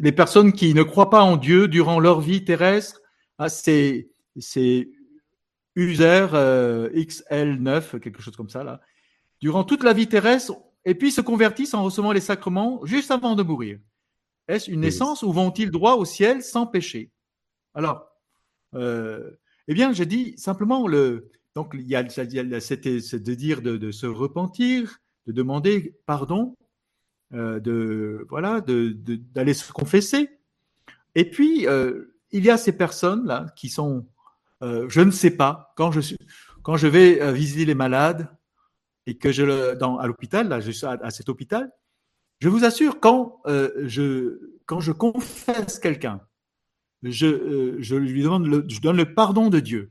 les personnes qui ne croient pas en Dieu durant leur vie terrestre, ah, c'est user euh, XL9, quelque chose comme ça là, durant toute la vie terrestre, et puis se convertissent en recevant les sacrements juste avant de mourir. Est-ce une naissance ou vont-ils droit au ciel sans péché? Alors, euh, eh bien, je dis simplement le. Donc, il y a, c'est de dire de, se repentir, de demander pardon, euh, de voilà, d'aller se confesser. Et puis, euh, il y a ces personnes là qui sont, je ne sais pas, quand je suis, quand je vais visiter les malades et que je dans à l'hôpital là, je suis à cet hôpital, je vous assure, quand, euh, je, quand je confesse quelqu'un, je, euh, je lui demande le, je donne le pardon de Dieu,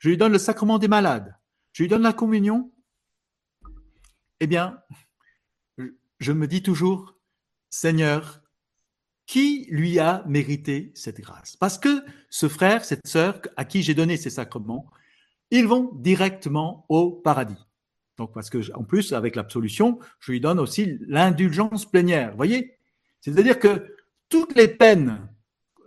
je lui donne le sacrement des malades, je lui donne la communion, eh bien, je me dis toujours, Seigneur, qui lui a mérité cette grâce? Parce que ce frère, cette sœur à qui j'ai donné ces sacrements, ils vont directement au paradis. Donc, parce que, en plus, avec l'absolution, je lui donne aussi l'indulgence plénière. Vous voyez? C'est-à-dire que toutes les peines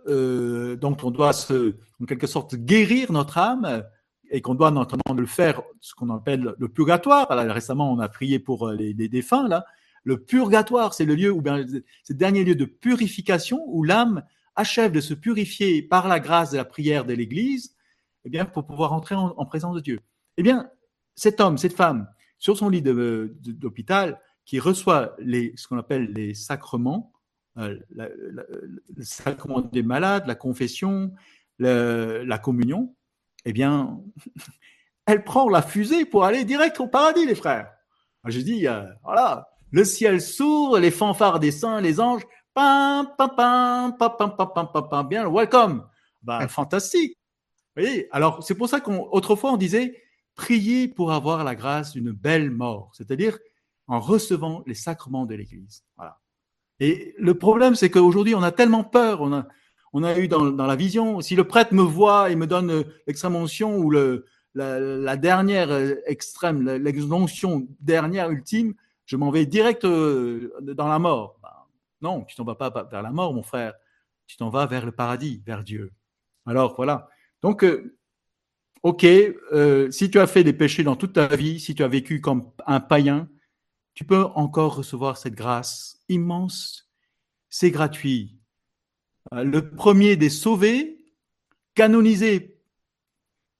euh, dont on doit se, en quelque sorte, guérir notre âme, et qu'on doit notamment le faire, ce qu'on appelle le purgatoire. récemment, on a prié pour euh, les, défunts, là. Le purgatoire, bien, c'est le dernier lieu de purification où l'âme achève de se purifier par la grâce de la prière de l'Église, eh bien, pour pouvoir entrer en, en présence de Dieu. Eh bien, cet homme, cette femme, sur son lit d'hôpital, qui reçoit ce qu'on appelle les sacrements, euh, le sacrement des malades, la confession, la communion, eh bien, elle prend la fusée pour aller direct au paradis, les frères. Je dis, euh, voilà, le ciel s'ouvre, les fanfares des saints, les anges, pam, pam, pam, pam, pam, pam, pam, pam, pam bien, welcome. Ben, fantastique. Vous voyez, alors c'est pour ça qu'autrefois on disait, prier pour avoir la grâce d'une belle mort, c'est-à-dire en recevant les sacrements de l'Église. Voilà. Et le problème, c'est qu'aujourd'hui, on a tellement peur. On a, on a eu dans, la vision, si le prêtre me voit et me donne l'extrême-onction ou le, la, dernière extrême, l'exonction dernière, ultime, je m'en vais direct euh, dans la mort. Ben, non, tu t'en vas pas vers la mort, mon frère. Tu t'en vas vers le paradis, vers Dieu. Alors voilà. Donc, euh, ok, euh, si tu as fait des péchés dans toute ta vie, si tu as vécu comme un païen, tu peux encore recevoir cette grâce immense. C'est gratuit. Euh, le premier des sauvés, canonisé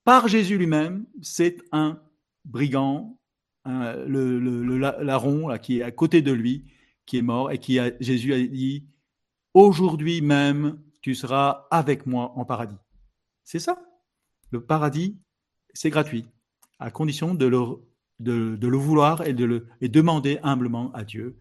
par Jésus lui-même, c'est un brigand, le, larron qui est à côté de lui, qui est mort et qui Jésus a dit, aujourd'hui même, tu seras avec moi en paradis. C'est ça le paradis, c'est gratuit, à condition de le, vouloir et de le demander humblement à Dieu